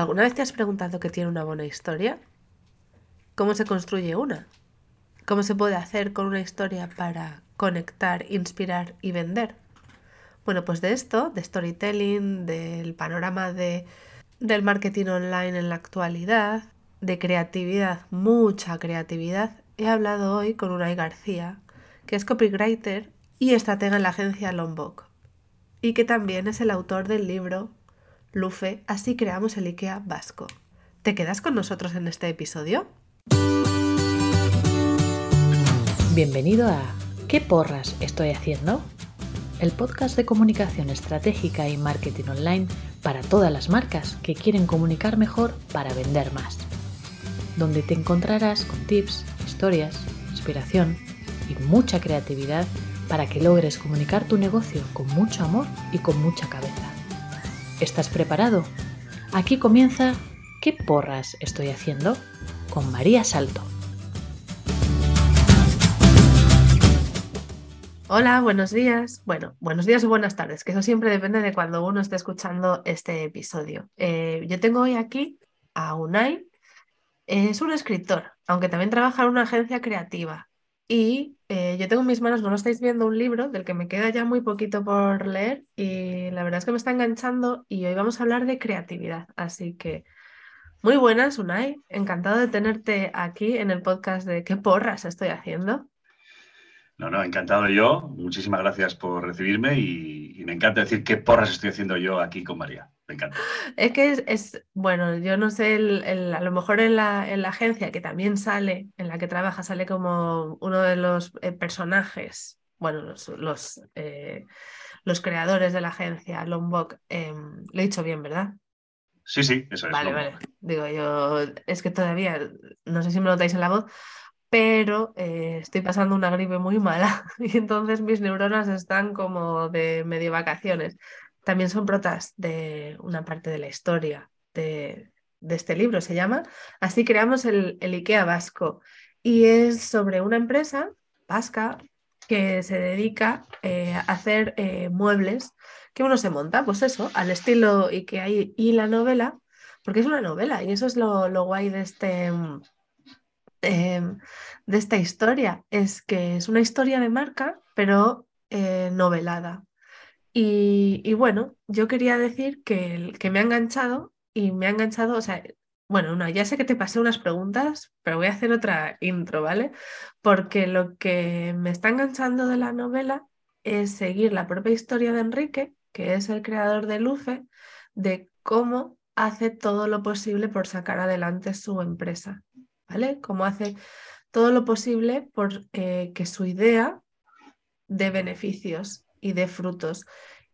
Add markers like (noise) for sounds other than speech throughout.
¿Alguna vez te has preguntado qué tiene una buena historia? ¿Cómo se construye una? ¿Cómo se puede hacer con una historia para conectar, inspirar y vender? Bueno, pues de esto, de storytelling, del panorama de, del marketing online en la actualidad, de creatividad, mucha creatividad, he hablado hoy con Unai García, que es copywriter y estratega en la agencia Lombok, y que también es el autor del libro Lufe, así creamos el IKEA vasco. ¿Te quedas con nosotros en este episodio? Bienvenido a ¿Qué porras estoy haciendo? El podcast de comunicación estratégica y marketing online para todas las marcas que quieren comunicar mejor para vender más. Donde te encontrarás con tips, historias, inspiración y mucha creatividad para que logres comunicar tu negocio con mucho amor y con mucha cabeza. ¿Estás preparado? Aquí comienza ¿Qué porras estoy haciendo? con María Salto. Hola, buenos días. Bueno, buenos días o buenas tardes, que eso siempre depende de cuando uno esté escuchando este episodio. Eh, yo tengo hoy aquí a Unai. Es un escritor, aunque también trabaja en una agencia creativa. Y eh, yo tengo en mis manos, no lo estáis viendo, un libro del que me queda ya muy poquito por leer y la verdad es que me está enganchando y hoy vamos a hablar de creatividad. Así que muy buenas, Unai. Encantado de tenerte aquí en el podcast de ¿Qué porras estoy haciendo? No, no, encantado yo. Muchísimas gracias por recibirme y, y me encanta decir qué porras estoy haciendo yo aquí con María. Me encanta. Es que es, bueno, yo no sé, a lo mejor en la, en la, agencia que también sale, en la que trabaja, sale como uno de los eh, personajes, bueno, los, los, eh, los, creadores de la agencia, Lombok, em, lo he dicho bien, ¿verdad? Sí, sí, eso es. Vale, vale. Digo, yo, es que todavía, no sé si me notáis en la voz, pero eh, estoy pasando una gripe muy mala (laughs) y entonces mis neuronas están como de medio vacaciones. También son protas de una parte de la historia de, este libro, se llama Así creamos el, IKEA vasco. Y es sobre una empresa vasca que se dedica eh, a hacer eh, muebles que uno se monta, pues eso, al estilo IKEA y, y la novela, porque es una novela y eso es lo, guay de este... Em, de esta historia es que es una historia de marca, pero eh, novelada. Y, bueno, yo quería decir que, que me ha enganchado y me ha enganchado, o sea, bueno, no, ya sé que te pasé unas preguntas, pero voy a hacer otra intro, ¿vale? Porque lo que me está enganchando de la novela es seguir la propia historia de Enrique, que es el creador de Lufe, de cómo hace todo lo posible por sacar adelante su empresa, ¿vale? Cómo hace todo lo posible por eh, que su idea de beneficios y de frutos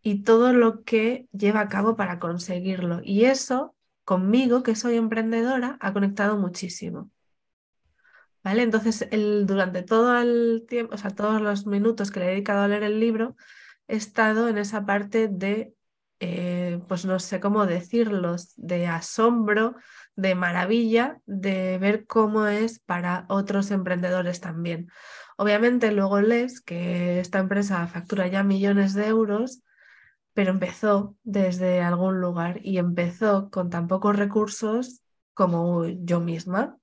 y todo lo que lleva a cabo para conseguirlo. Y eso conmigo, que soy emprendedora, ha conectado muchísimo. ¿Vale? Entonces, el, durante todo el tiempo, o sea, todos los minutos que le he dedicado a leer el libro, he estado en esa parte de, eh, pues no sé cómo decirlos, de asombro, de maravilla, de ver cómo es para otros emprendedores también. Obviamente luego lees que esta empresa factura ya millones de euros, pero empezó desde algún lugar y empezó con tan pocos recursos como yo misma.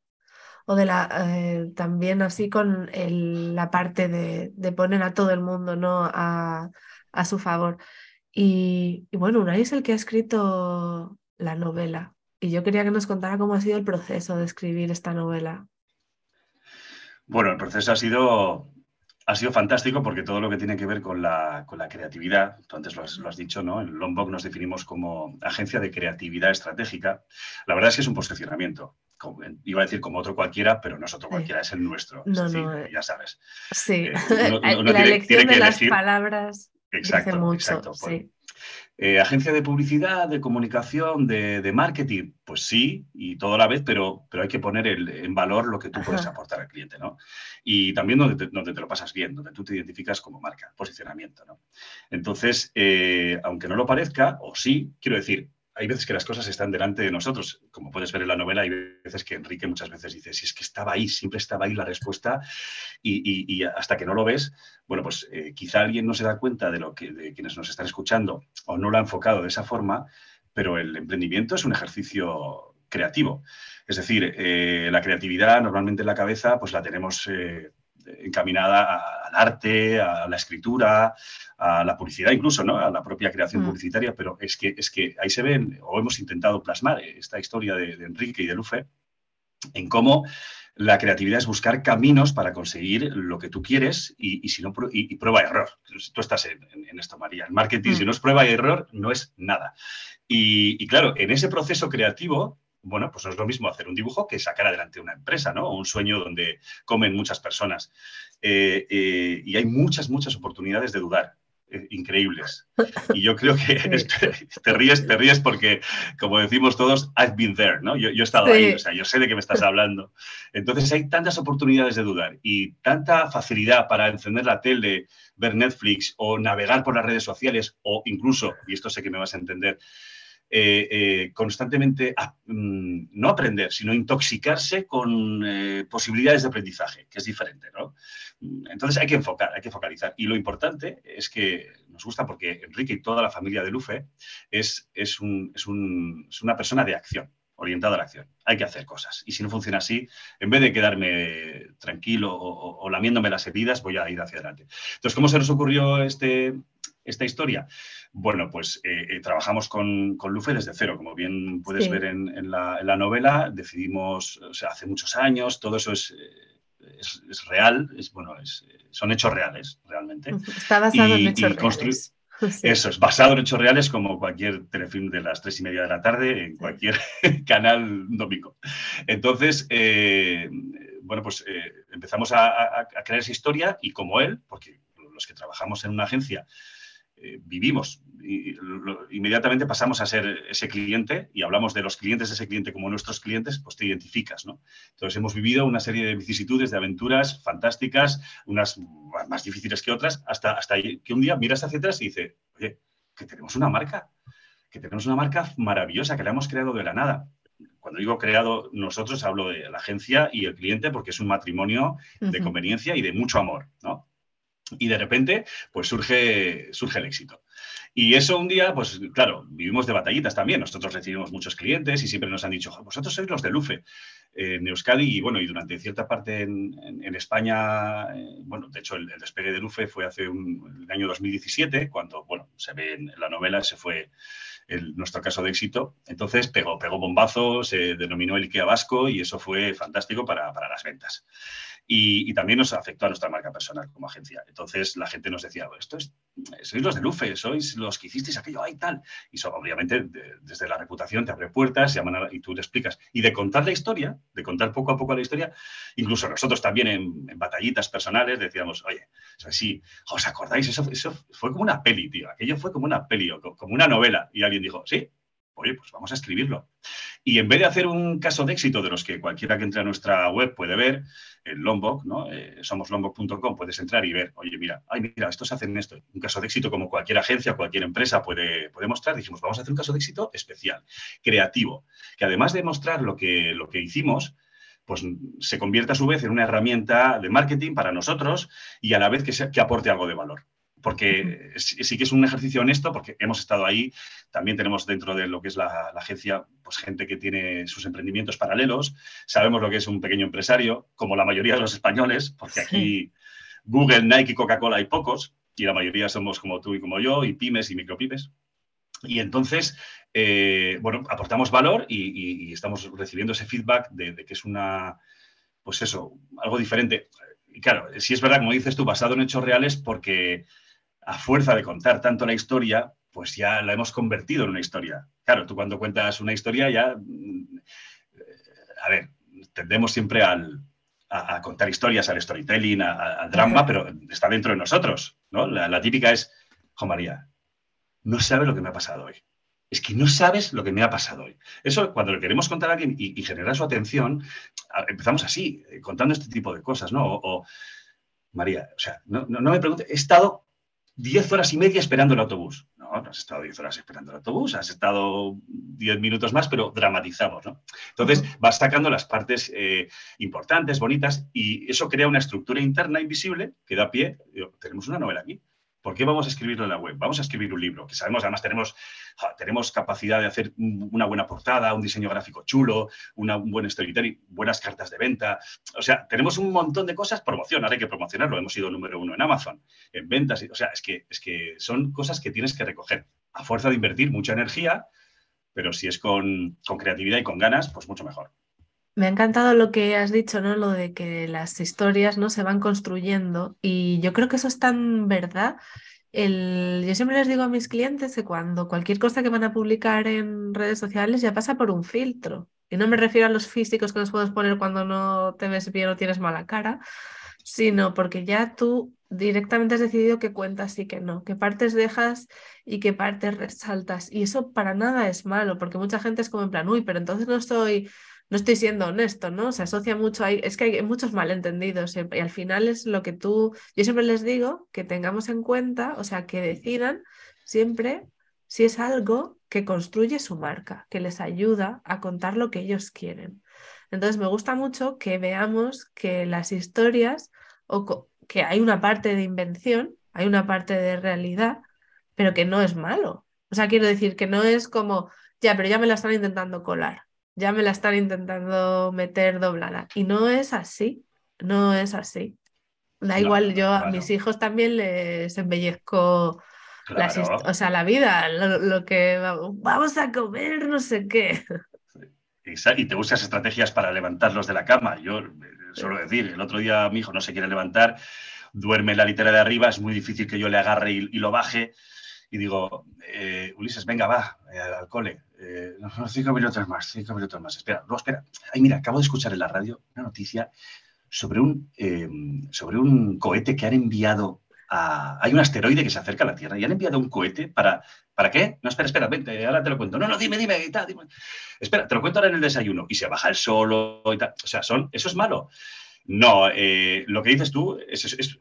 O de la, eh, también así con la parte de, poner a todo el mundo ¿no? a, su favor. Y, y bueno, Unai es el que ha escrito la novela. Y yo quería que nos contara cómo ha sido el proceso de escribir esta novela. Bueno, el proceso ha sido, ha sido fantástico porque todo lo que tiene que ver con la, con la creatividad, tú antes lo has, dicho, ¿no? En Lombok nos definimos como agencia de creatividad estratégica. La verdad es que es un posicionamiento. iba a decir como otro cualquiera, pero no es otro cualquiera, es el nuestro. No, no, eh, ya sabes. Sí, eh, (laughs) la elección de las palabras exacto, mucho. Exacto, pues sí. Eh, agencia de publicidad, de comunicación, de, marketing, pues sí, y todo a la vez, pero, pero hay que poner en valor lo que tú puedes aportar al cliente, ¿no? Y también donde te, donde te, lo pasas bien, donde tú te identificas como marca, posicionamiento, ¿no? Entonces, eh, aunque no lo parezca, o sí, quiero decir, hay veces que las cosas están delante de nosotros. Como puedes ver en la novela, hay veces que Enrique muchas veces dice, si es que estaba ahí, siempre estaba ahí la respuesta y, hasta que no lo ves, bueno, pues eh, quizá alguien no se da cuenta de lo que de quienes nos están escuchando o no lo ha enfocado de esa forma, pero el emprendimiento es un ejercicio creativo. Es decir, eh, la creatividad normalmente en la cabeza pues la tenemos eh, encaminada al arte, a la escritura, a la publicidad incluso, ¿no? a la propia creación mm. publicitaria, pero es que, es que ahí se ven, o hemos intentado plasmar esta historia de, Enrique y de Lufe, en cómo la creatividad es buscar caminos para conseguir lo que tú quieres y, si no, y, prueba y error. Tú estás en, esto, María. El marketing, mm. si no es prueba y error, no es nada. Y, claro, en ese proceso creativo, bueno, pues no es lo mismo hacer un dibujo que sacar adelante una empresa, ¿no? Un sueño donde comen muchas personas. Eh, eh, y hay muchas, muchas oportunidades de dudar. Eh, increíbles. Y yo creo que (laughs) (laughs) te ríes, te ríes porque, como decimos todos, I've been there, ¿no? Yo, he estado ahí, o sea, yo sé de qué me estás hablando. Entonces hay tantas oportunidades de dudar y tanta facilidad para encender la tele, ver Netflix o navegar por las redes sociales o incluso, y esto sé que me vas a entender, eh, eh, constantemente, mm, no aprender, sino intoxicarse con eh, posibilidades de aprendizaje, que es diferente, ¿no? Entonces hay que enfocar, hay que focalizar. Y lo importante es que nos gusta porque Enrique y toda la familia de Lufe es, es, una persona de acción orientada a la acción. Hay que hacer cosas. Y si no funciona así, en vez de quedarme tranquilo o, o, lamiéndome las heridas, voy a ir hacia adelante. Entonces, ¿cómo se nos ocurrió este, esta historia? Bueno, pues eh, eh, trabajamos con, con, Lufe desde cero, como bien puedes ver en, la, novela. Decidimos, o sea, hace muchos años, todo eso es, eh, es, real, es, bueno, son hechos reales, realmente. Está basado en hechos reales. Eso es, basado en hechos reales como cualquier telefilm de las tres y media de la tarde en cualquier (laughs) canal domingo. Entonces, bueno, pues empezamos a, a, crear esa historia y como él, porque los que trabajamos en una agencia eh, vivimos. Y, inmediatamente pasamos a ser ese cliente y hablamos de los clientes de ese cliente como nuestros clientes, pues te identificas, ¿no? Entonces hemos vivido una serie de vicisitudes, de aventuras fantásticas, unas más difíciles que otras, hasta, hasta que un día miras hacia atrás y dices, oye, que tenemos una marca, que tenemos una marca maravillosa que la hemos creado de la nada cuando digo creado, nosotros hablo de la agencia y el cliente porque es un matrimonio de conveniencia y de mucho amor, ¿no? Y de repente, pues surge, surge el éxito. Y eso un día, pues claro, vivimos de batallitas también. Nosotros recibimos muchos clientes y siempre nos han dicho, vosotros sois los de Lufe en Euskadi y bueno, y durante cierta parte en, España, eh, bueno, de hecho el, despegue de Lufe fue hace un, el año 2017, cuando, bueno, se ve en la novela, se fue nuestro caso de éxito. Entonces pegó, pegó bombazo, se denominó el IKEA Vasco y eso fue fantástico para, para las ventas y, también nos afectó a nuestra marca personal como agencia. Entonces la gente nos decía, esto es, sois los de Lufe, sois los que hicisteis aquello, hay tal. Y obviamente desde la reputación te abre puertas y tú te explicas. Y de contar la historia, de contar poco a poco la historia, incluso nosotros también en, batallitas personales decíamos, oye, sí, ¿os acordáis? Eso, eso fue como una peli, tío. Aquello fue como una peli o como una novela. Y alguien dijo, sí, oye, pues vamos a escribirlo. Y en vez de hacer un caso de éxito de los que cualquiera que entre a nuestra web puede ver, en Lombok, ¿no? Eh, somoslombok.com, puedes entrar y ver, oye, mira, ay, mira, estos hacen esto. Un caso de éxito como cualquier agencia, cualquier empresa puede, puede mostrar. Dijimos, vamos a hacer un caso de éxito especial, creativo, que además de mostrar lo que, lo que hicimos, pues se convierte a su vez en una herramienta de marketing para nosotros y a la vez que, que aporte algo de valor porque sí que es un ejercicio honesto, porque hemos estado ahí, también tenemos dentro de lo que es la, agencia, pues gente que tiene sus emprendimientos paralelos, sabemos lo que es un pequeño empresario, como la mayoría de los españoles, porque aquí Google, Nike y Coca-Cola hay pocos, y la mayoría somos como tú y como yo, y pymes y micropymes. Y entonces, eh, bueno, aportamos valor y, estamos recibiendo ese feedback de, de que es una, pues eso, algo diferente. Y claro, si es verdad, como dices tú, basado en hechos reales, porque a fuerza de contar tanto la historia, pues ya la hemos convertido en una historia. Claro, tú cuando cuentas una historia ya, mm, a ver, tendemos siempre al, a, contar historias, al storytelling, al drama, pero está dentro de nosotros, ¿no? La, típica es, Jo María, no sabes lo que me ha pasado hoy. Es que no sabes lo que me ha pasado hoy. Eso, cuando le queremos contar a alguien y, generar su atención, empezamos así, eh, contando este tipo de cosas, ¿no? O, María, o sea, no, no, no me pregunte, he estado 10 horas y media esperando el autobús. No, no has estado 10 horas esperando el autobús, has estado 10 minutos más, pero dramatizamos, ¿no? Entonces vas sacando las partes eh, importantes, bonitas, y eso crea una estructura interna invisible que da pie, tenemos una novela aquí. ¿Por qué vamos a escribirlo en la web? Vamos a escribir un libro, que sabemos, además tenemos, tenemos capacidad de hacer una buena portada, un diseño gráfico chulo, un buen storytelling, buenas cartas de venta. O sea, tenemos un montón de cosas, promoción, hay que promocionarlo, hemos sido número uno en Amazon, en ventas, o sea, es que, es que son cosas que tienes que recoger a fuerza de invertir mucha energía, pero si es con, con creatividad y con ganas, pues mucho mejor. Me ha encantado lo que has dicho, ¿no? Lo de que las historias no se van construyendo y yo creo que eso es tan verdad. Yo siempre les digo a mis clientes que cuando cualquier cosa que van a publicar en redes sociales ya pasa por un filtro. Y no me refiero a los físicos que nos puedes poner cuando no te ves bien o tienes mala cara, sino porque ya tú directamente has decidido qué cuentas y qué no, qué partes dejas y qué partes resaltas. Y eso para nada es malo, porque mucha gente es como en plan, uy, pero entonces no estoy no estoy siendo honesto, ¿no? Se asocia mucho, ahí, es que hay muchos malentendidos y, al final es lo que tú, yo siempre les digo que tengamos en cuenta, o sea, que decidan siempre si es algo que construye su marca, que les ayuda a contar lo que ellos quieren. Entonces me gusta mucho que veamos que las historias, o que hay una parte de invención, hay una parte de realidad, pero que no es malo. O sea, quiero decir que no es como, ya, pero ya me la están intentando colar ya me la están intentando meter doblada. Y no es así, no es así. Da igual, yo a mis hijos también les embellezco o sea, la vida, lo, que vamos a comer, no sé qué. Y te buscas estrategias para levantarlos de la cama. Yo eh, suelo decir, el otro día mi hijo no se quiere levantar, duerme en la litera de arriba, es muy difícil que yo le agarre y, lo baje. Y digo, eh, Ulises, venga, va, eh, al cole. Eh, cinco minutos más, cinco minutos más. Espera, no, espera. Ay, mira, acabo de escuchar en la radio una noticia sobre un, eh, sobre un cohete que han enviado a... Hay un asteroide que se acerca a la Tierra y han enviado un cohete para... ¿Para qué? No, espera, espera, vente, ahora te lo cuento. No, no, dime, dime, Espera, te lo cuento ahora en el desayuno. Y se baja el solo y tal. O sea, son, eso es malo. No, eh, lo que dices tú es,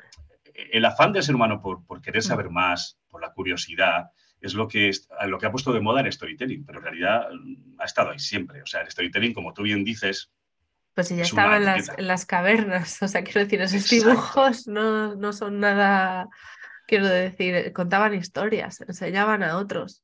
el afán del ser humano por, por querer saber más, por la curiosidad, es lo que, es, lo que ha puesto de moda el storytelling, pero en realidad mm, ha estado ahí siempre. O sea, el storytelling, como tú bien dices... Pues si ya estaba en las, cavernas, (laughs) o sea, quiero decir, esos dibujos no, no son nada, quiero decir, contaban historias, enseñaban a otros.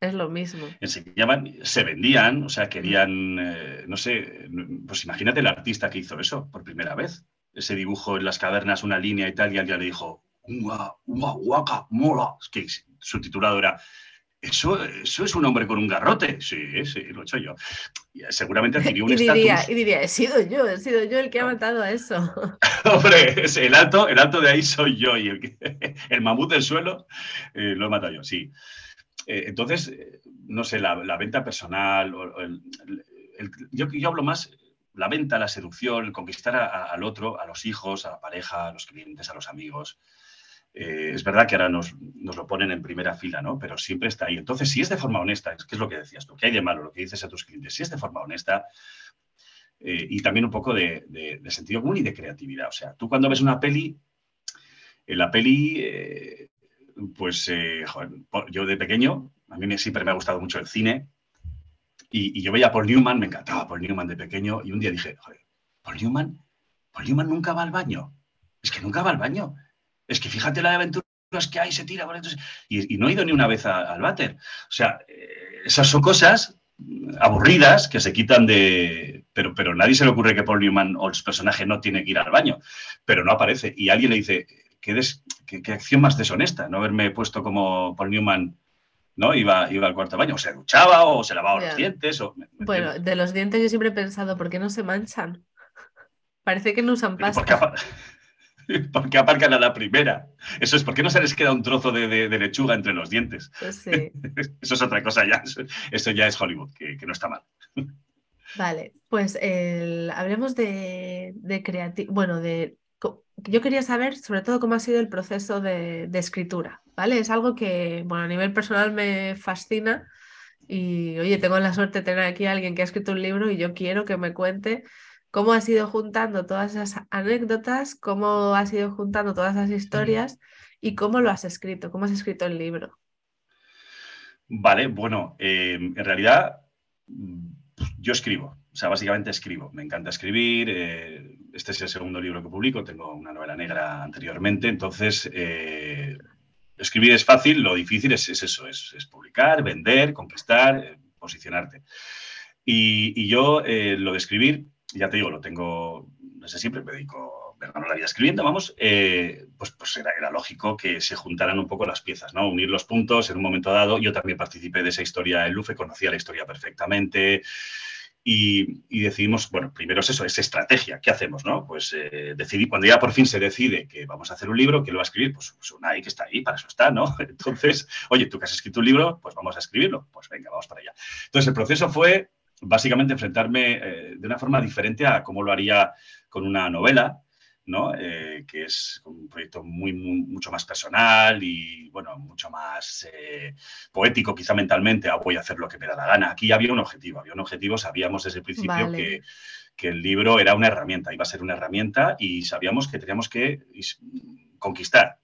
Es lo mismo. Enseñaban, se vendían, o sea, querían, eh, no sé, pues imagínate el artista que hizo eso por primera vez. Ese dibujo en las cavernas, una línea y tal, y alguien le dijo, ¡Uah, uah, mola! Es que su titulado era eso, eso es un hombre con un garrote. Sí, sí, lo he hecho yo. seguramente adquirió un (laughs) y diría, Y diría, he sido yo, he sido yo el que ha matado a eso. (laughs) Hombre, el alto, el alto de ahí soy yo y el, (laughs) el mamut del suelo eh, lo he matado yo, sí. Eh, entonces, eh, no sé, la, venta personal, yo, yo hablo más la venta, la seducción, el conquistar al otro, a los hijos, a la pareja, a los clientes, a los amigos. Eh, es verdad que ahora nos, lo ponen en primera fila, ¿no? Pero siempre está ahí. Entonces, si es de forma honesta, que es lo que decías tú, que hay de malo lo que dices a tus clientes, si es de forma honesta eh, y también un poco de, sentido común y de creatividad. O sea, tú cuando ves una peli, en la peli, eh, pues yo de pequeño, a mí siempre me ha gustado mucho el cine y, yo veía a Paul Newman, me encantaba Paul Newman de pequeño y un día dije, joder, Paul Newman, Paul Newman nunca va al baño. Es que nunca va al baño es que fíjate la de aventuras que hay, se tira. y, y, no he ido ni una vez al váter. O sea, eh, esas son cosas aburridas que se quitan de... Pero, pero nadie se le ocurre que Paul Newman o el personaje no tiene que ir al baño, pero no aparece. Y alguien le dice, ¿qué, qué, acción más deshonesta? No haberme puesto como Paul Newman ¿no? Iba, iba al cuarto baño, o se duchaba o se lavaba los dientes. O... Bueno, de los dientes yo siempre he pensado, ¿por qué no se manchan? (laughs) Parece que no usan pasta. porque (laughs) aparcan a la primera. Eso es, porque no se les queda un trozo de, lechuga entre los dientes? Pues (laughs) eso es otra cosa ya. Eso, ya es Hollywood, que, no está mal. Vale, pues hablemos de, de Bueno, de. Yo quería saber sobre todo cómo ha sido el proceso de, escritura, ¿vale? Es algo que, bueno, a nivel personal me fascina y, oye, tengo la suerte de tener aquí a alguien que ha escrito un libro y yo quiero que me cuente cómo has ido juntando todas esas anécdotas, cómo has ido juntando todas esas historias y cómo lo has escrito, cómo has escrito el libro. Vale, bueno, em, en realidad yo escribo, o sea, básicamente escribo, me encanta escribir, eh, este es el segundo libro que publico, tengo una novela negra anteriormente, entonces, eh, escribir es fácil, lo difícil es, eso, es, publicar, vender, conquistar, eh, posicionarte. Y, yo eh, lo de escribir, ya te digo, lo tengo desde siempre, me dedico a la vida escribiendo, vamos, eh, pues, pues era, era, lógico que se juntaran un poco las piezas, ¿no? Unir los puntos en un momento dado. Yo también participé de esa historia en Lufe, conocía la historia perfectamente. Y, decidimos, bueno, primero es eso, es estrategia, ¿qué hacemos? No? Pues eh, decidí, cuando ya por fin se decide que vamos a hacer un libro, que lo va a escribir? Pues, pues una que está ahí, para eso está, ¿no? (laughs) Entonces, oye, tú que has escrito un libro, pues vamos a escribirlo, pues venga, vamos para allá. Entonces, el proceso fue básicamente enfrentarme eh, de una forma diferente a cómo lo haría con una novela, eh, que es un proyecto muy, mucho más personal y bueno, mucho más eh, poético quizá mentalmente, ah, voy a hacer lo que me da la gana. Aquí había un objetivo, había un objetivo, sabíamos desde el principio que, el libro era una herramienta, iba a ser una herramienta y sabíamos que teníamos que conquistar,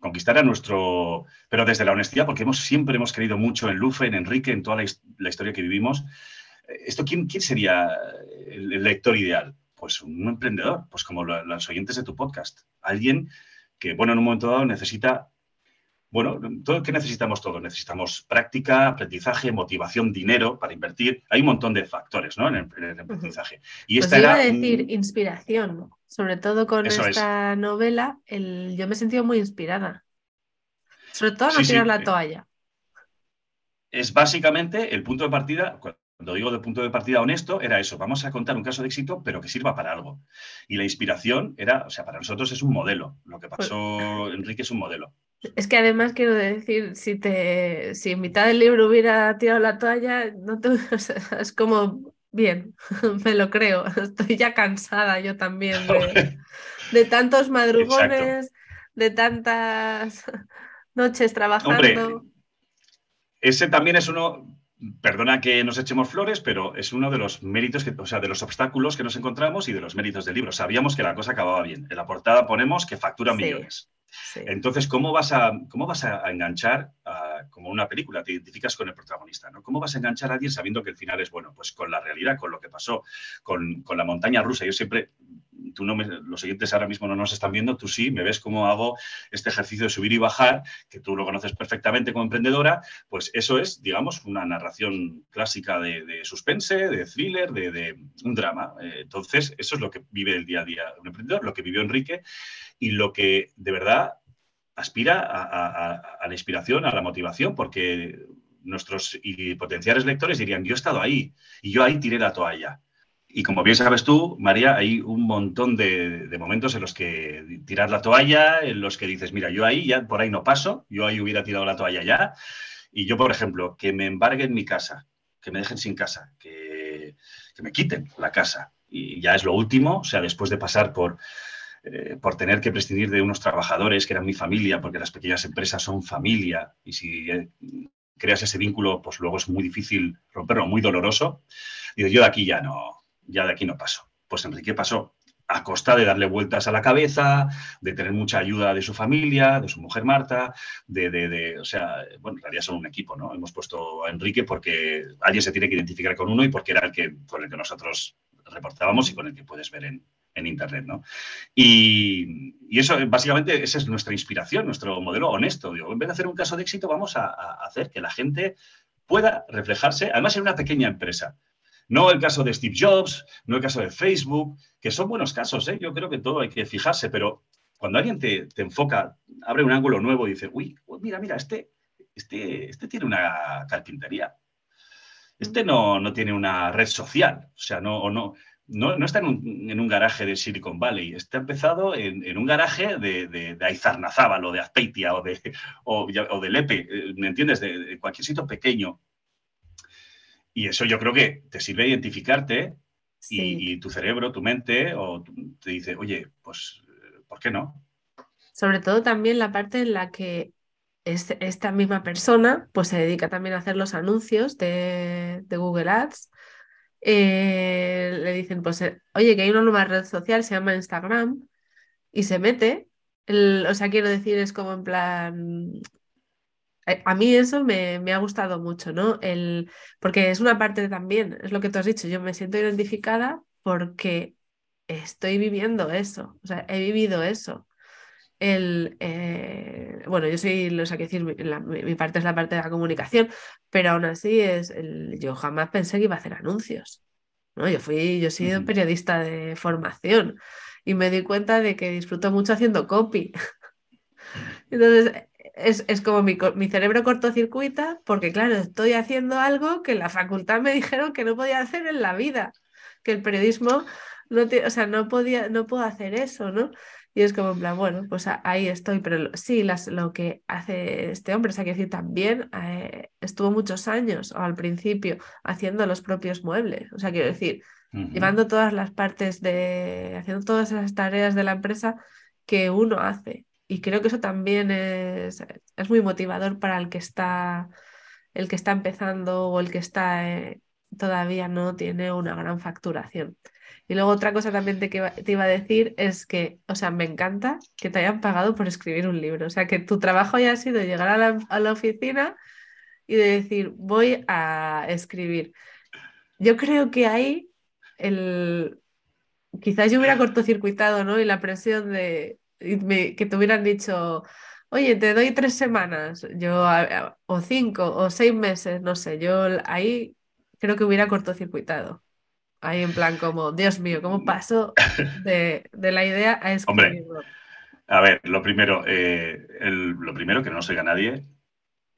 conquistar a nuestro, pero desde la honestidad, porque hemos, siempre hemos creído mucho en Lufe, en Enrique, en toda la, historia que vivimos. ¿Esto quién, quién sería el lector ideal? pues un emprendedor, pues como los oyentes de tu podcast. Alguien que, bueno, en un momento dado necesita, bueno, todo, ¿qué necesitamos todos? Necesitamos práctica, aprendizaje, motivación, dinero para invertir. Hay un montón de factores, ¿no? En el, aprendizaje. Y pues esta era a decir inspiración, sobre todo con esta novela, el, yo me he sentido muy inspirada. Sobre todo no tirar la eh, toalla. Es básicamente el punto de partida, cuando digo de punto de partida honesto, era eso, vamos a contar un caso de éxito, pero que sirva para algo. Y la inspiración era, o sea, para nosotros es un modelo. Lo que pasó, pues Enrique, es un modelo. Es que además quiero decir, si te, si en mitad del libro hubiera tirado la toalla, no te, (laughs) es como, bien, (laughs) me lo creo. (laughs) Estoy ya cansada yo también de, tantos madrugones, de tantas noches trabajando. ese también es uno, perdona que nos echemos flores, pero es uno de los méritos, que, o sea, de los obstáculos que nos encontramos y de los méritos del libro. Sabíamos que la cosa acababa bien. En la portada ponemos que factura millones. Entonces, ¿cómo vas a, cómo vas a enganchar, como una película, te identificas con el protagonista, ¿no? ¿Cómo vas a enganchar a alguien sabiendo que el final es bueno? Pues con la realidad, con lo que pasó, con, con la montaña rusa. Yo siempre tú no los siguientes ahora mismo no nos están viendo, tú sí, me ves cómo hago este ejercicio de subir y bajar, que tú lo conoces perfectamente como emprendedora, pues eso es, digamos, una narración clásica de, suspense, de thriller, de, un drama. Eh, entonces, eso es lo que vive el día a día un emprendedor, lo que vivió Enrique y lo que de verdad aspira a, la inspiración, a la motivación, porque nuestros y potenciales lectores dirían, yo he estado ahí y yo ahí tiré la toalla. Y como bien sabes tú, María, hay un montón de, momentos en los que tirar la toalla, en los que dices, mira, yo ahí ya por ahí no paso, yo ahí hubiera tirado la toalla ya. Y yo, por ejemplo, que me embarguen mi casa, que me dejen sin casa, que, me quiten la casa. Y ya es lo último, o sea, después de pasar por, eh, por tener que prescindir de unos trabajadores que eran mi familia, porque las pequeñas empresas son familia, y si eh, creas ese vínculo, pues luego es muy difícil romperlo, muy doloroso. Digo, yo de aquí ya no, ya de aquí no paso. Pues Enrique pasó a costa de darle vueltas a la cabeza, de tener mucha ayuda de su familia, de su mujer Marta, de, de, o sea, bueno, en realidad son un equipo, ¿no? Hemos puesto a Enrique porque alguien se tiene que identificar con uno y porque era el que, con el que nosotros reportábamos y con el que puedes ver en, Internet, ¿no? Y, eso, básicamente, esa es nuestra inspiración, nuestro modelo honesto. Digo, en vez de hacer un caso de éxito, vamos a hacer que la gente pueda reflejarse, además en una pequeña empresa. No el caso de Steve Jobs, no el caso de Facebook, que son buenos casos, ¿eh? yo creo que todo hay que fijarse, pero cuando alguien te, enfoca, abre un ángulo nuevo y dice, uy, mira, mira, este, este, este tiene una carpintería, este no, no tiene una red social, o sea, no, no, no, está en un, garaje de Silicon Valley, está empezado en, un garaje de, de, de Aizarnazábal o de Azpeitia o de, o, de Lepe, eh, ¿me entiendes? de, cualquier sitio pequeño y eso yo creo que te sirve identificarte y, tu cerebro, tu mente, o te dice, oye, pues, ¿por qué no? Sobre todo también la parte en la que esta misma persona pues se dedica también a hacer los anuncios de, Google Ads. Eh, le dicen, pues, eh, oye, que hay una nueva red social, se llama Instagram, y se mete. o sea, quiero decir, es como en plan, eh, a mí eso me, ha gustado mucho, ¿no? El, porque es una parte también, es lo que tú has dicho, yo me siento identificada porque estoy viviendo eso, o sea, he vivido eso. el, eh, bueno, yo soy, o sea, que decir, mi, parte es la parte de la comunicación, pero aún así es, el, yo jamás pensé que iba a hacer anuncios. ¿no? Yo fui, yo he sido periodista de formación y me di cuenta de que disfruto mucho haciendo copy. (laughs) Entonces, es, es como mi, mi, cerebro cortocircuita porque, claro, estoy haciendo algo que la facultad me (laughs) dijeron que no podía hacer en la vida, que el periodismo no, o sea, no, podía, no puedo hacer eso, ¿no? Y es como en plan, bueno, pues ahí estoy, pero sí, las, lo que hace este hombre, o sea, que decir, también eh, estuvo muchos años o al principio haciendo los propios muebles, o sea, quiero decir, llevando todas las partes de, haciendo todas esas tareas de la empresa que uno hace. Y creo que eso también es, es muy motivador para el que está, el que está empezando o el que está eh, todavía no tiene una gran facturación. Y luego otra cosa también te, te iba a decir es que, o sea, me encanta que te hayan pagado por escribir un libro. O sea, que tu trabajo haya sido llegar a la, a la oficina y de decir, voy a escribir. Yo creo que ahí el... quizás yo hubiera cortocircuitado, ¿no? Y la presión de que te hubieran dicho, oye, te doy tres semanas, yo, o cinco, o seis meses, no sé, yo ahí creo que hubiera cortocircuitado. Ahí en plan como, Dios mío, ¿cómo paso de, la idea a escribirlo? Hombre, a ver, lo primero, eh, lo primero que no se nadie,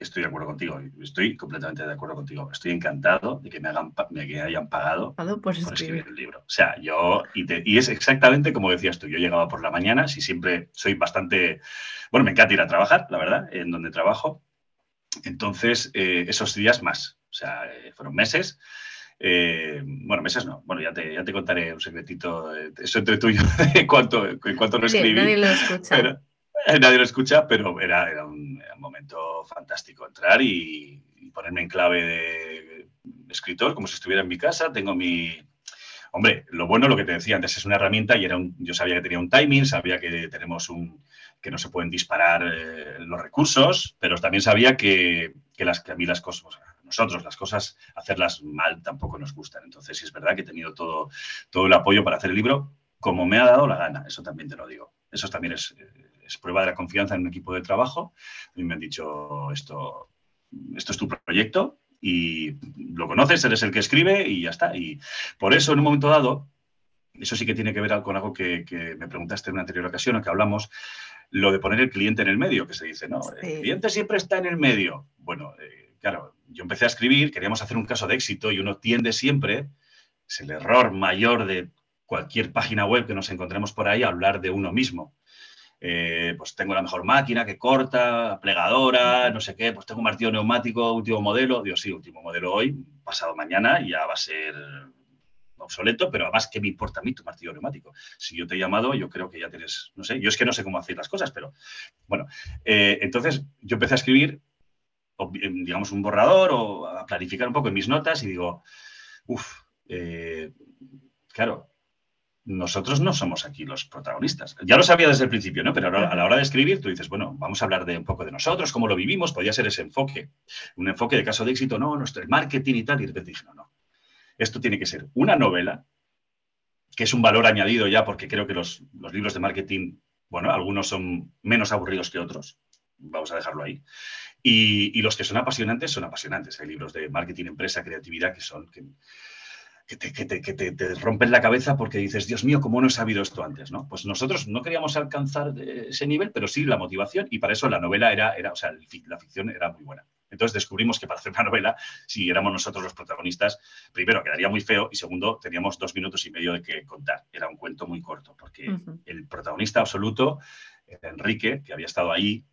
estoy de acuerdo contigo, estoy completamente de acuerdo contigo. Estoy encantado de que me, hagan, que hayan pagado por, escribir el libro. O sea, yo, y, es exactamente como decías tú, yo llegaba por la mañana, si siempre soy bastante, bueno, me encanta ir a trabajar, la verdad, en donde trabajo. Entonces, eh, esos días más, o sea, eh, fueron meses eh, bueno, meses no. Bueno, ya te, ya te contaré un secretito. Eso entre tú y yo, (laughs) en cuanto, en cuanto lo escribí. nadie lo escucha. (laughs) nadie lo escucha, pero era, era, un, momento fantástico entrar y, ponerme en clave de escritor, como si estuviera en mi casa. Tengo mi, Hombre, lo bueno, lo que te decía antes, es una herramienta y era un, yo sabía que tenía un timing, sabía que tenemos un que no se pueden disparar eh, los recursos, pero también sabía que, que, las, que a mí las cosas, nosotros las cosas, hacerlas mal tampoco nos gustan. Entonces, sí es verdad que he tenido todo, todo el apoyo para hacer el libro como me ha dado la gana, eso también te lo digo. Eso también es, es prueba de la confianza en un equipo de trabajo. Y me han dicho, esto, esto es tu proyecto y lo conoces, eres el que escribe y ya está. Y por eso, en un momento dado, eso sí que tiene que ver con algo que, que me preguntaste en una anterior ocasión, en que hablamos, lo de poner el cliente en el medio, que se dice, no, el cliente siempre está en el medio. Bueno, eh, claro, yo empecé a escribir, queríamos hacer un caso de éxito y uno tiende siempre, es el error mayor de cualquier página web que nos encontremos por ahí, a hablar de uno mismo. Eh, pues tengo la mejor máquina que corta, plegadora, no sé qué, pues tengo un martillo neumático, último modelo, digo, sí, último modelo hoy, pasado mañana ya va a ser obsoleto, pero además, ¿qué me importa a mí tu martillo neumático? Si yo te he llamado, yo creo que ya tienes, no sé, yo es que no sé cómo hacer las cosas, pero bueno, eh, entonces yo empecé a escribir digamos, un borrador o a clarificar un poco en mis notas y digo, uff, eh, claro, nosotros no somos aquí los protagonistas. Ya lo sabía desde el principio, ¿no? Pero a la hora de escribir tú dices, bueno, vamos a hablar de un poco de nosotros, cómo lo vivimos, podría ser ese enfoque, un enfoque de caso de éxito, no, nuestro marketing y tal, y de repente dije, no, no, esto tiene que ser una novela, que es un valor añadido ya porque creo que los, libros de marketing, bueno, algunos son menos aburridos que otros, vamos a dejarlo ahí. Y, los que son apasionantes son apasionantes. Hay libros de marketing, empresa, creatividad que son te, rompen la cabeza porque dices, Dios mío, ¿cómo no he sabido esto antes? ¿no? Pues nosotros no queríamos alcanzar ese nivel, pero sí la motivación y para eso la novela era, era o sea, la ficción era muy buena. Entonces descubrimos que para hacer una novela, si éramos nosotros los protagonistas, primero quedaría muy feo y segundo, teníamos dos minutos y medio de que contar. Era un cuento muy corto porque el protagonista absoluto Enrique, que había estado ahí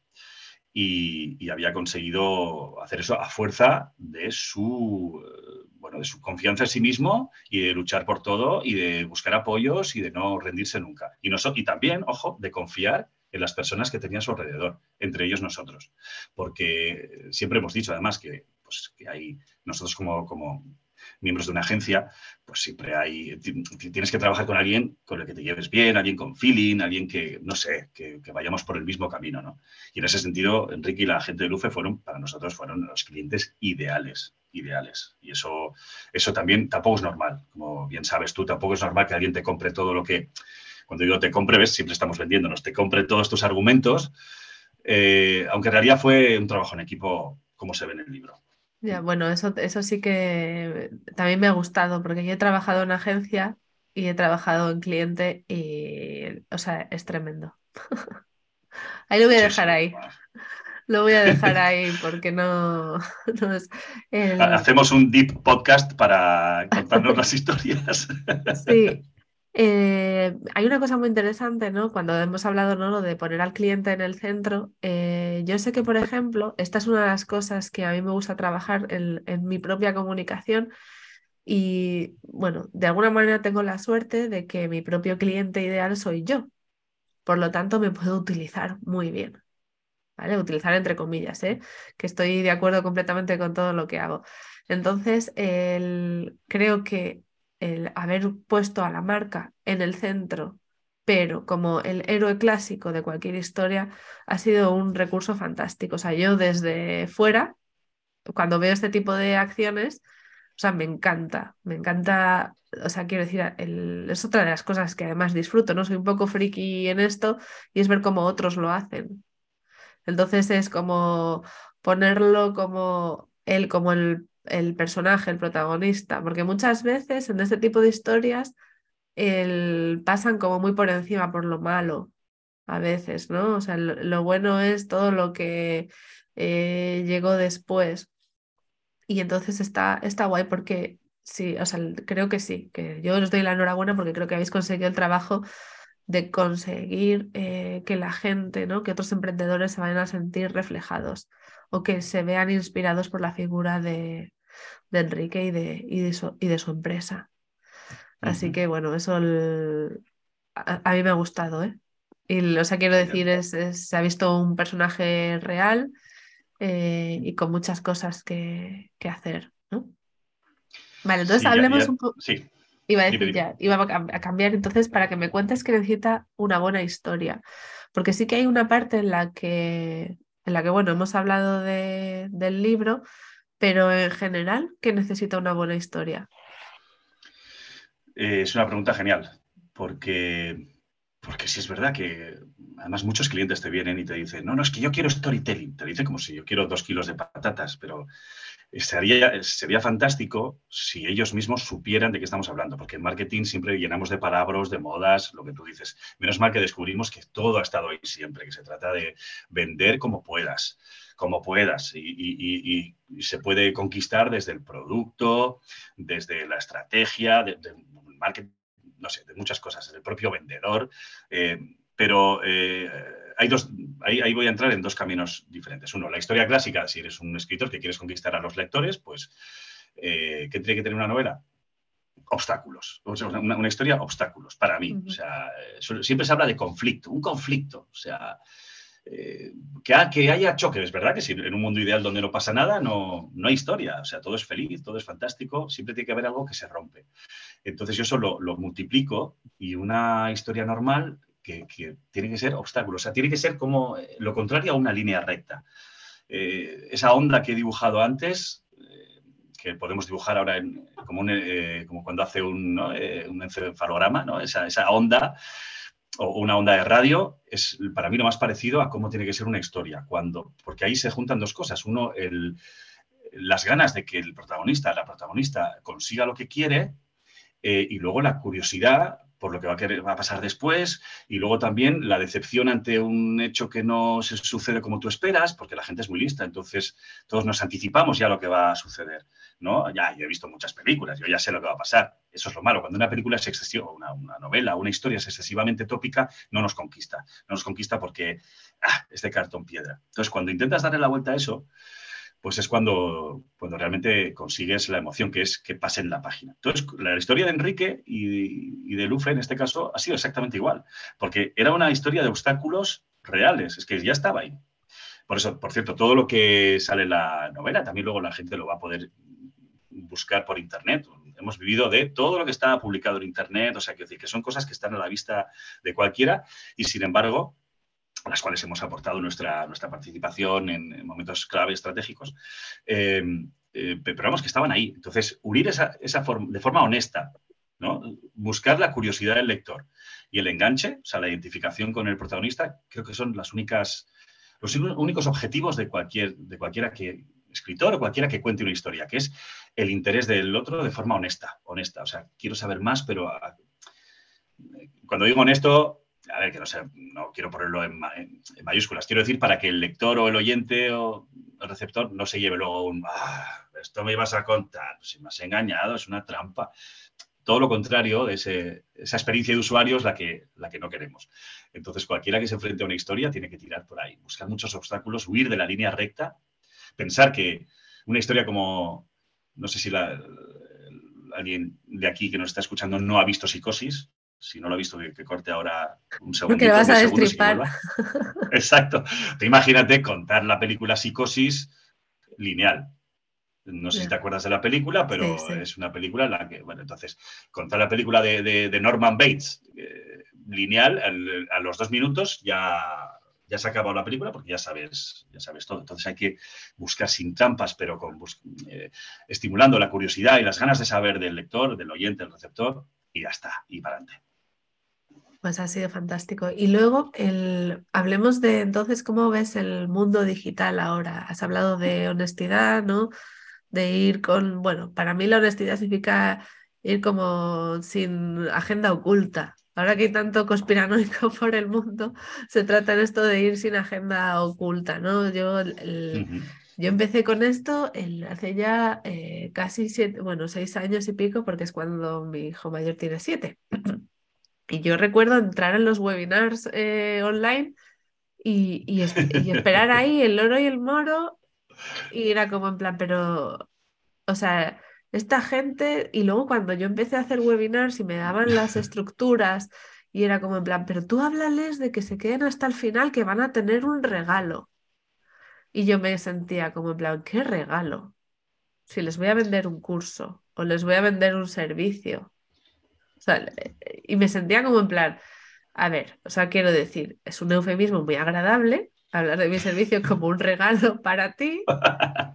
y, había conseguido hacer eso a fuerza de su, eh, bueno, de su confianza en sí mismo y de luchar por todo y de buscar apoyos y de no rendirse nunca. Y, y también, ojo, de confiar en las personas que tenía a su alrededor, entre ellos nosotros. Porque siempre hemos dicho, además, que, pues, que hay nosotros como, como miembros de una agencia, pues siempre hay, tienes que trabajar con alguien con el que te lleves bien, alguien con feeling, alguien que, no sé, que, vayamos por el mismo camino, ¿no? Y en ese sentido, Enrique y la gente de Lufe fueron, para nosotros, fueron los clientes ideales, ideales. Y eso, eso también tampoco es normal. Como bien sabes tú, tampoco es normal que alguien te compre todo lo que cuando digo te compre, ves, siempre estamos vendiéndonos, te compre todos tus argumentos, eh, aunque en realidad fue un trabajo en equipo, como se ve en el libro. Ya, bueno, eso, eso sí que también me ha gustado, porque yo he trabajado en agencia y he trabajado en cliente y, o sea, es tremendo. (laughs) Ahí lo voy a dejar ahí. Lo voy a dejar ahí porque no, (laughs) es. Hacemos un deep podcast para contarnos las (laughs) historias. Sí. Eh, hay una cosa muy interesante, ¿no? Cuando hemos hablado ¿no? de poner al cliente en el centro, eh, yo sé que, por ejemplo, esta es una de las cosas que a mí me gusta trabajar en, en mi propia comunicación y, bueno, de alguna manera tengo la suerte de que mi propio cliente ideal soy yo. Por lo tanto, me puedo utilizar muy bien. ¿Vale? Utilizar entre comillas, ¿eh? que estoy de acuerdo completamente con todo lo que hago. Entonces, el, creo que el haber puesto a la marca en el centro, pero como el héroe clásico de cualquier historia, ha sido un recurso fantástico. O sea, yo desde fuera, cuando veo este tipo de acciones, o sea, me encanta, me encanta, o sea, quiero decir, es otra de las cosas que además disfruto, ¿no? Soy un poco friki en esto y es ver cómo otros lo hacen. Entonces es como ponerlo como él, como el el personaje, el protagonista, porque muchas veces en este tipo de historias el, pasan como muy por encima por lo malo, a veces, ¿no? O sea, lo, bueno es todo lo que eh, llegó después. Y entonces está, está guay porque sí, o sea, creo que sí, que yo os doy la enhorabuena porque creo que habéis conseguido el trabajo de conseguir eh, que la gente, ¿no? que otros emprendedores se vayan a sentir reflejados o que se vean inspirados por la figura de, de Enrique y de, y de, su, y de su empresa. Así que bueno, eso a, mí me ha gustado, ¿eh? Y o sea, quiero decir, es, se ha visto un personaje real eh, y con muchas cosas que, que hacer, ¿no? Vale, entonces hablemos un poco. Sí. Iba a decir ya, iba a cambiar entonces para que me cuentes que necesita una buena historia. Porque sí que hay una parte en la que, en la que bueno, hemos hablado de, del libro, pero en general, ¿qué necesita una buena historia? Eh, es una pregunta genial, porque, porque sí es verdad que además muchos clientes te vienen y te dicen, no, no, es que yo quiero storytelling. Te dicen como si yo quiero dos kilos de patatas, pero sería, fantástico si ellos mismos supieran de qué estamos hablando, porque en marketing siempre llenamos de palabras, de modas, lo que tú dices. Menos mal que descubrimos que todo ha estado ahí siempre, que se trata de vender como puedas, como puedas, y, se puede conquistar desde el producto, desde la estrategia, del de no sé, de muchas cosas, desde el propio vendedor, eh, pero... Eh, hay dos, ahí, voy a entrar en dos caminos diferentes. Uno, la historia clásica, si eres un escritor que quieres conquistar a los lectores, pues, eh, ¿qué tiene que tener una novela? Obstáculos. una, historia, obstáculos, para mí. O sea, siempre se habla de conflicto, un conflicto. O sea, eh, que, que, haya choques, ¿verdad? Que si en un mundo ideal donde no pasa nada, no, no hay historia. O sea, todo es feliz, todo es fantástico, siempre tiene que haber algo que se rompe. Entonces yo eso lo, lo multiplico y una historia normal que, tiene que ser obstáculos, o sea, tiene que ser como eh, lo contrario a una línea recta. Eh, esa onda que he dibujado antes, eh, que podemos dibujar ahora como, cuando hace un, un encefalograma, ¿no? esa, onda o una onda de radio es para mí lo más parecido a cómo tiene que ser una historia, cuando, porque ahí se juntan dos cosas. Uno, las ganas de que el protagonista, la protagonista consiga lo que quiere y luego la curiosidad por lo que va a, pasar después, y luego también la decepción ante un hecho que no se sucede como tú esperas, porque la gente es muy lista, entonces todos nos anticipamos ya lo que va a suceder, ¿no? Ya, he visto muchas películas, yo ya sé lo que va a pasar. Eso es lo malo, cuando una película es excesiva, una, una novela, una historia es excesivamente tópica, no nos conquista, no nos conquista porque ah, es de cartón piedra. Entonces, cuando intentas darle la vuelta a eso, pues es cuando, cuando realmente consigues la emoción, que es que pase en la página. Entonces, la historia de Enrique y, de Lufe, en este caso, ha sido exactamente igual, porque era una historia de obstáculos reales, es que ya estaba ahí. Por eso, por cierto, todo lo que sale en la novela, también luego la gente lo va a poder buscar por Internet. Hemos vivido de todo lo que está publicado en Internet, o sea, que, que son cosas que están a la vista de cualquiera y, sin embargo, a las cuales hemos aportado nuestra, nuestra participación en, momentos clave estratégicos, eh, eh, pero vamos, que estaban ahí. Entonces, unir esa, esa de forma honesta, ¿no? buscar la curiosidad del lector y el enganche, o sea, la identificación con el protagonista, creo que son las únicas, los únicos objetivos de, cualquier, de cualquiera que escritor o cualquiera que cuente una historia, que es el interés del otro de forma honesta, honesta. O sea, quiero saber más, pero ah, cuando digo honesto, a ver, que no sé, no quiero ponerlo en, mayúsculas, quiero decir para que el lector o el oyente o el receptor no se lleve luego un, ah, esto me ibas a contar, si me has engañado, es una trampa. Todo lo contrario, esa experiencia de usuario es la que, la que no queremos. Entonces, cualquiera que se enfrente a una historia tiene que tirar por ahí, buscar muchos obstáculos, huir de la línea recta, pensar que una historia como, no sé si alguien de aquí que nos está escuchando no ha visto Psicosis, si no lo ha visto, que, corte ahora un segundo. Que vas a destripar. (laughs) Exacto. Te imagínate contar la película Psicosis lineal. No sé si te acuerdas de la película, pero es una película en la que, bueno, entonces, contar la película de, Norman Bates eh, lineal, a los dos minutos ya, ya se ha acabado la película porque ya sabes, ya sabes todo. Entonces hay que buscar sin trampas, pero con, eh, estimulando la curiosidad y las ganas de saber del lector, del oyente, del receptor, y ya está, y para adelante. Pues ha sido fantástico. Y luego, el, hablemos de entonces cómo ves el mundo digital ahora. Has hablado de honestidad, ¿no? De ir con, bueno, para mí la honestidad significa ir como sin agenda oculta. Ahora que hay tanto conspiranoico (laughs) por el mundo, se trata en esto de ir sin agenda oculta, ¿no? Yo, yo empecé con esto hace ya eh, casi siete, bueno, seis años y pico, porque es cuando mi hijo mayor tiene siete. (clears throat) Y yo recuerdo entrar en los webinars eh, online y, esperar (laughs) ahí el oro y el moro y era como en plan, pero, o sea, esta gente, y luego cuando yo empecé a hacer webinars y me daban las estructuras y era como en plan, pero tú háblales de que se queden hasta el final, que van a tener un regalo. Y yo me sentía como en plan, ¿qué regalo? Si les voy a vender un curso o les voy a vender un servicio y me sentía como en plan, a ver, o sea, quiero decir, es un eufemismo muy agradable hablar de mi servicio como un regalo (laughs) para ti,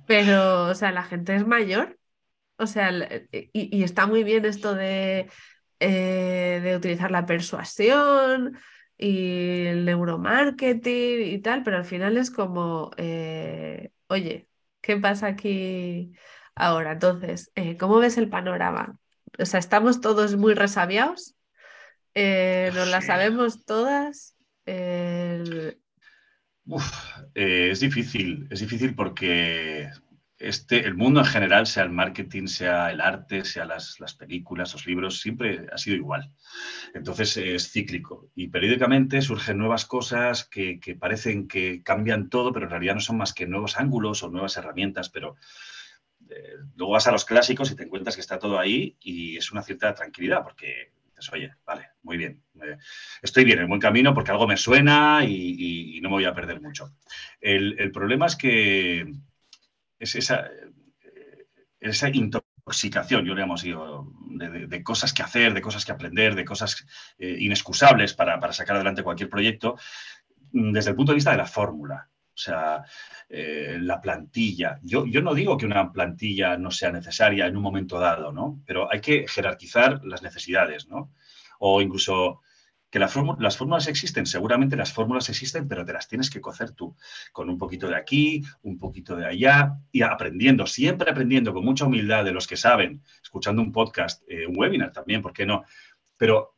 pero, o sea, la gente es mayor, o sea, y, está muy bien esto de, eh, de utilizar la persuasión y el neuromarketing y tal, pero al final es como, eh, oye, ¿qué pasa aquí ahora? Entonces, eh, ¿cómo ves el panorama? O sea, estamos todos muy resabiados, eh, nos la sabemos todas. Eh, es difícil, es difícil porque este, el mundo en general, sea el marketing, sea el arte, sea las, películas, los libros, siempre ha sido igual. Entonces es cíclico y periódicamente surgen nuevas cosas que, que, parecen que cambian todo, pero en realidad no son más que nuevos ángulos o nuevas herramientas, pero eh, luego vas a los clásicos y te encuentras que está todo ahí y es una cierta tranquilidad porque dices, oye, vale, muy bien, estoy bien, en buen camino porque algo me suena y, no me voy a perder mucho. El, problema es que es esa, eh, esa intoxicación, yo le llamo así, de, cosas que hacer, de cosas que aprender, de cosas eh, inexcusables para, para sacar adelante cualquier proyecto, desde el punto de vista de la fórmula. O sea, eh, la plantilla. Yo, yo no digo que una plantilla no sea necesaria en un momento dado, ¿no? Pero hay que jerarquizar las necesidades, ¿no? O incluso que las fórmulas existen, seguramente las fórmulas existen, pero te las tienes que cocer tú, con un poquito de aquí, un poquito de allá, y aprendiendo, siempre aprendiendo con mucha humildad de los que saben, escuchando un podcast, eh, un webinar también, ¿por qué no? Pero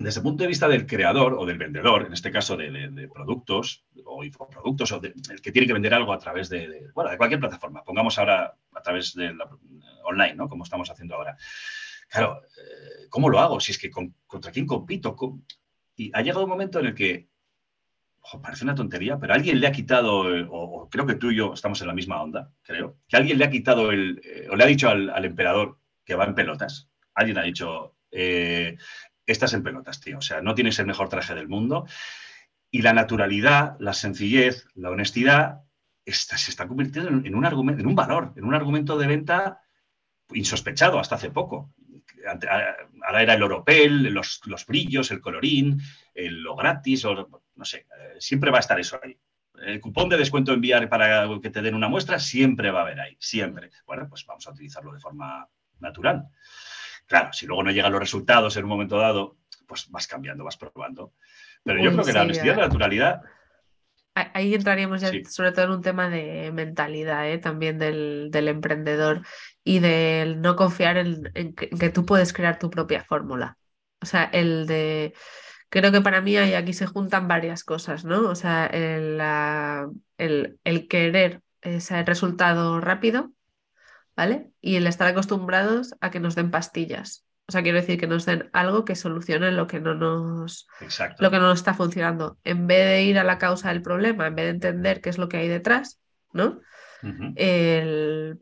desde el punto de vista del creador o del vendedor, en este caso de, productos o infoproductos, o el que tiene que vender algo a través de, bueno, de cualquier plataforma, pongamos ahora a través de la, online, ¿no? Como estamos haciendo ahora. Claro, eh, ¿cómo lo hago? Si es que contra quién compito. Y ha llegado un momento en el que, parece una tontería, pero alguien le ha quitado, eh, o, creo que tú y yo estamos en la misma onda, creo, que alguien le ha quitado el, eh, o le ha dicho al, emperador que va en pelotas. Alguien ha dicho, estás en pelotas, tío. O sea, no tienes el mejor traje del mundo. Y la naturalidad, la sencillez, la honestidad se está convirtiendo en, un argumento, en un valor, en un argumento de venta insospechado hasta hace poco. Ahora era el oropel, los, los brillos, el colorín, el, lo gratis, o, no sé, eh, siempre va a estar eso ahí. El cupón de descuento enviar para que te den una muestra siempre va a haber ahí, siempre. Bueno, pues vamos a utilizarlo de forma natural. Claro, si luego no llegan los resultados en un momento dado, pues vas cambiando, vas probando. Pero yo creo que la honestidad y la naturalidad ahí entraríamos ya sobre todo en un tema de mentalidad ¿eh? también del, emprendedor y del no confiar en, que, tú puedes crear tu propia fórmula. O sea, el de, creo que para mí aquí se juntan varias cosas, ¿no? O sea, el, el, querer ese resultado rápido, ¿vale? Y el estar acostumbrados a que nos den pastillas. O sea, quiero decir que nos den algo que solucione lo que no nos, lo que no nos está funcionando. En vez de ir a la causa del problema, en vez de entender qué es lo que hay detrás, ¿no?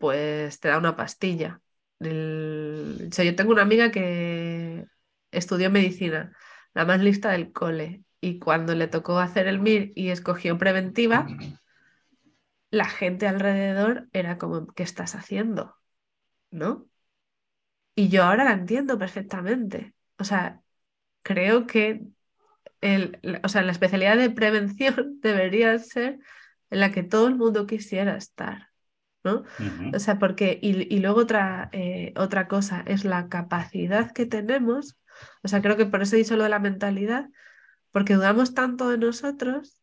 pues te da una pastilla. yo tengo una amiga que estudió medicina, la más lista del cole, y cuando le tocó hacer el MIR y escogió preventiva, (laughs) la gente alrededor era como, ¿qué estás haciendo? ¿No? Y yo ahora la entiendo perfectamente. O sea, creo que el, o sea, la especialidad de prevención (laughs) debería ser en la que todo el mundo quisiera estar. ¿no? O sea, porque, y, luego otra, eh, otra cosa es la capacidad que tenemos, o sea, creo que por eso he dicho lo de la mentalidad, porque dudamos tanto de nosotros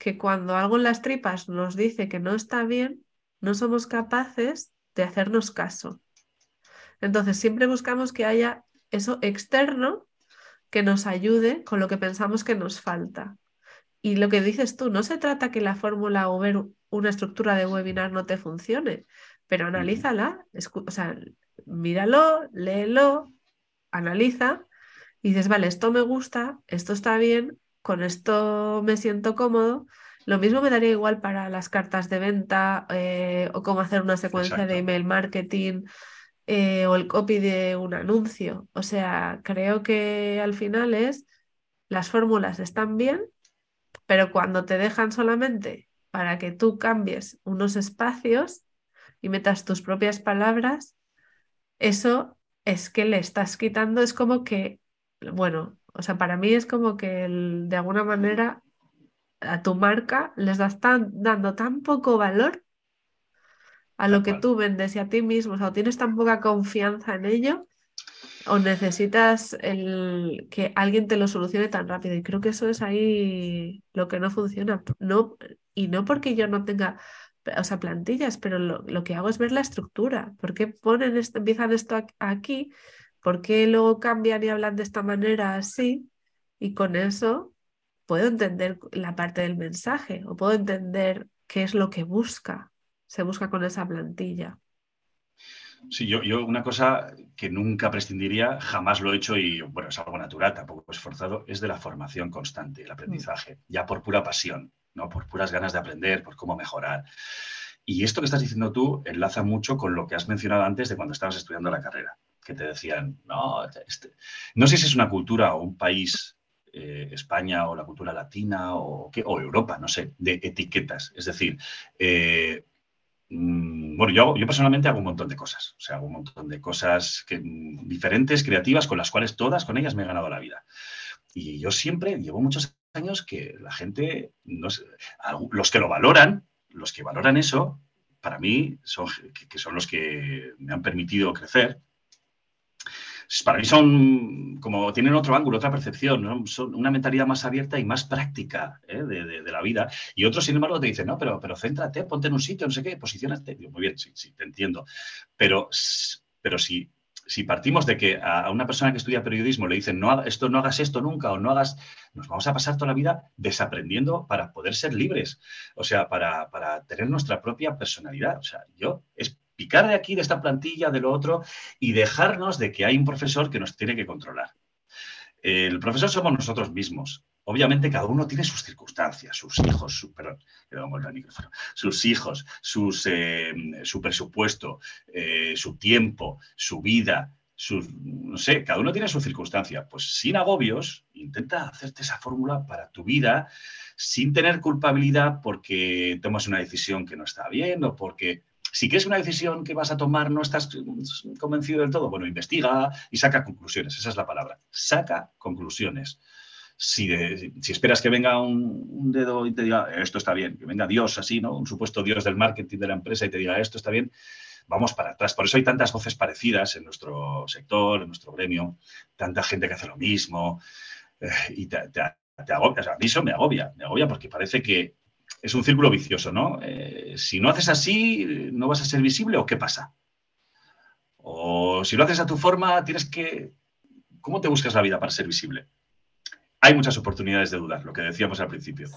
que cuando algo en las tripas nos dice que no está bien, no somos capaces de hacernos caso. Entonces, siempre buscamos que haya eso externo que nos ayude con lo que pensamos que nos falta. Y lo que dices tú, no se trata que la fórmula o ver una estructura de webinar no te funcione, pero analízala, o sea, míralo, léelo, analiza y dices, vale, esto me gusta, esto está bien, con esto me siento cómodo. Lo mismo me daría igual para las cartas de venta eh, o cómo hacer una secuencia de email marketing eh, o el copy de un anuncio. O sea, creo que al final es, las fórmulas están bien, pero cuando te dejan solamente para que tú cambies unos espacios y metas tus propias palabras, eso es que le estás quitando, es como que, bueno, o sea, para mí es como que de alguna manera a tu marca les das tan, dando tan poco valor a lo que tú vendes y a ti mismo, o sea, tienes tan poca confianza en ello o necesitas el, que alguien te lo solucione tan rápido. Y creo que eso es ahí lo que no funciona. No, y no porque yo no tenga o sea, plantillas, pero lo, que hago es ver la estructura. ¿Por qué ponen esto, empiezan esto aquí? ¿Por qué luego cambian y hablan de esta manera así? Y con eso puedo entender la parte del mensaje o puedo entender qué es lo que busca se busca con esa plantilla. Sí, yo, yo, una cosa que nunca prescindiría, jamás lo he hecho y bueno, es algo natural, tampoco es forzado, es de la formación constante, el aprendizaje, mm. ya por pura pasión, ¿no? por puras ganas de aprender, por cómo mejorar. Y esto que estás diciendo tú enlaza mucho con lo que has mencionado antes de cuando estabas estudiando la carrera, que te decían, no, este... no sé si es una cultura o un país eh, España o la cultura latina o, o, Europa, no sé, de etiquetas. Es decir, eh, Mm, bueno, yo, yo personalmente hago un montón de cosas, o sea, hago un montón de cosas que, mm, diferentes, creativas, con las cuales todas, con ellas me he ganado la vida. Y yo siempre, llevo muchos años que la gente, los que lo valoran, los que valoran eso, para mí, son, que son los que me han permitido crecer, para mí son como tienen otro ángulo, otra percepción, son una mentalidad más abierta y más práctica ¿eh? de, la vida. Y otros, sin embargo, te dicen, no, pero, pero céntrate, ponte en un sitio, no sé qué, posicionate. Digo, muy bien, sí, sí, te entiendo. Pero, pero si, si partimos de que a una persona que estudia periodismo le dicen, no, esto, no hagas esto nunca o no hagas, nos vamos a pasar toda la vida desaprendiendo para poder ser libres, o sea, para, para tener nuestra propia personalidad. O sea, yo es picar de aquí, de esta plantilla, de lo otro, y dejarnos de que hay un profesor que nos tiene que controlar. El profesor somos nosotros mismos. Obviamente cada uno tiene sus circunstancias, sus hijos, su, perdón, micrófono, sus hijos, sus, eh, su presupuesto, eh, su tiempo, su vida, no sé, cada uno tiene su circunstancia. Pues sin agobios, intenta hacerte esa fórmula para tu vida sin tener culpabilidad porque tomas una decisión que no está bien o porque si crees una decisión que vas a tomar no estás convencido del todo, bueno, investiga y saca conclusiones. Esa es la palabra. Saca conclusiones. Si, esperas que venga un, dedo y te diga esto está bien, que venga Dios así, ¿no? Un supuesto Dios del marketing de la empresa y te diga esto está bien, vamos para atrás. Por eso hay tantas voces parecidas en nuestro sector, en nuestro gremio, tanta gente que hace lo mismo. Eh, y te, agobia, a mí eso me agobia, me agobia porque parece que es un círculo vicioso, ¿no? Eh, si no haces así, ¿no vas a ser visible o qué pasa? O si lo haces a tu forma, tienes que... ¿Cómo te buscas la vida para ser visible? Hay muchas oportunidades de dudar, lo que decíamos al principio.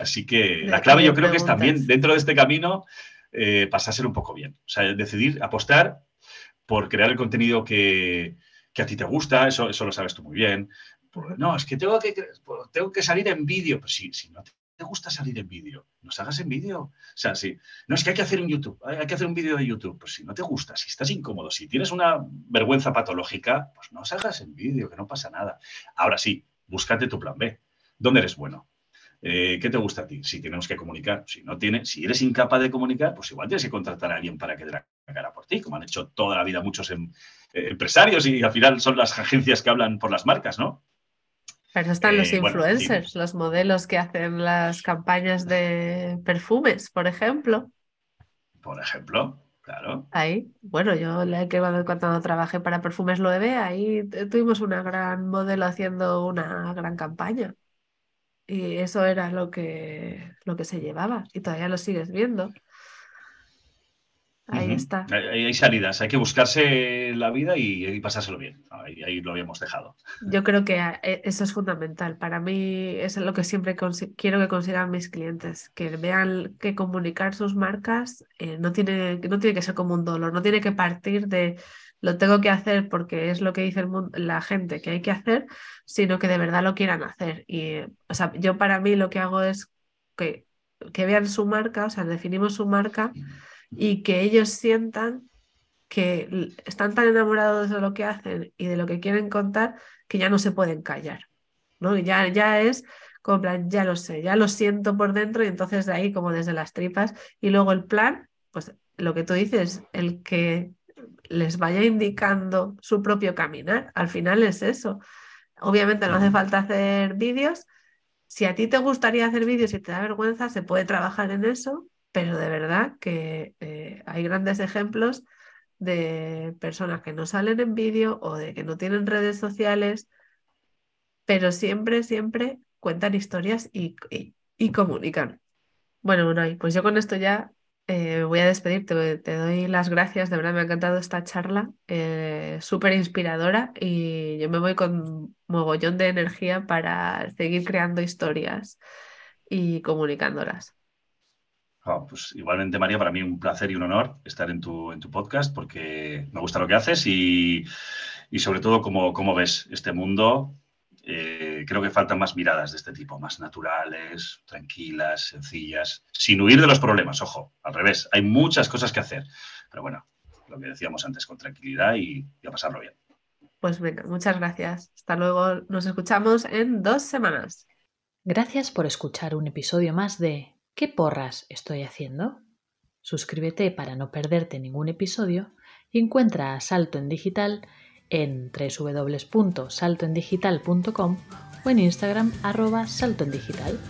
Así que la clave yo creo que es también, dentro de este camino, eh, pasárselo un poco bien. O sea, decidir apostar por crear el contenido que, a ti te gusta, eso, eso lo sabes tú muy bien. no, es que tengo que, tengo que salir en vídeo. Pues si, si no te gusta salir en vídeo, nos hagas en vídeo. O sea, si no es que hay que hacer un YouTube, hay que hacer un vídeo de YouTube. Pues si no te gusta, si estás incómodo, si tienes una vergüenza patológica, pues no salgas en vídeo, que no pasa nada. Ahora sí, búscate tu plan B. ¿Dónde eres bueno? Eh, ¿Qué te gusta a ti? Si tenemos que comunicar, si no tiene, si eres incapaz de comunicar, pues igual tienes que contratar a alguien para que dé la cara por ti, como han hecho toda la vida muchos em, eh, empresarios y al final son las agencias que hablan por las marcas, ¿no? Pero están los eh, influencers, los modelos que hacen las campañas de perfumes, por ejemplo. Por ejemplo, claro. Ahí, bueno, yo que cuando trabajé para Perfumes Loewe, ahí tuvimos una gran modelo haciendo una gran campaña. Y eso era lo que, lo que se llevaba y todavía lo sigues viendo. Ahí está. Hay, salidas, hay que buscarse la vida y, pasárselo bien. Ahí, lo habíamos dejado. Yo creo que e, eso es fundamental. Para mí es lo que siempre quiero que consigan mis clientes, que vean que comunicar sus marcas eh, no, tiene, no tiene que ser como un dolor, no tiene que partir de lo tengo que hacer porque es lo que dice la gente que hay que hacer, sino que de verdad lo quieran hacer. Y, o sea, yo para mí lo que hago es que, que vean su marca, o sea, definimos su marca y que ellos sientan que están tan enamorados de lo que hacen y de lo que quieren contar que ya no se pueden callar. ¿no? ya, ya es como plan, ya lo sé, ya lo siento por dentro y entonces de ahí como desde las tripas y luego el plan, pues lo que tú dices, el que les vaya indicando su propio caminar. Al final es eso. Obviamente no hace falta hacer vídeos. Si a ti te gustaría hacer vídeos y te da vergüenza, se puede trabajar en eso, pero de verdad que eh, hay grandes ejemplos de personas que no salen en vídeo o de que no tienen redes sociales, pero siempre, siempre cuentan historias y, y, comunican. Bueno, bueno, pues yo con esto ya eh, voy a despedirte, te doy las gracias, de verdad me ha encantado esta charla, eh, súper inspiradora y yo me voy con mogollón de energía para seguir creando historias y comunicándolas. Pues igualmente, María, para mí un placer y un honor estar en tu, en tu podcast porque me gusta lo que haces y, sobre todo cómo, cómo ves este mundo eh, creo que faltan más miradas de este tipo, más naturales, tranquilas, sencillas, sin huir de los problemas, ojo, al revés, hay muchas cosas que hacer, pero bueno, lo que decíamos antes, con tranquilidad y, y a pasarlo bien. Pues venga, muchas gracias. Hasta luego, nos escuchamos en dos semanas. Gracias por escuchar un episodio más de ¿Qué porras estoy haciendo? Suscríbete para no perderte ningún episodio y encuentra a Salto en Digital en www.saltoendigital.com o en Instagram arroba saltoendigital.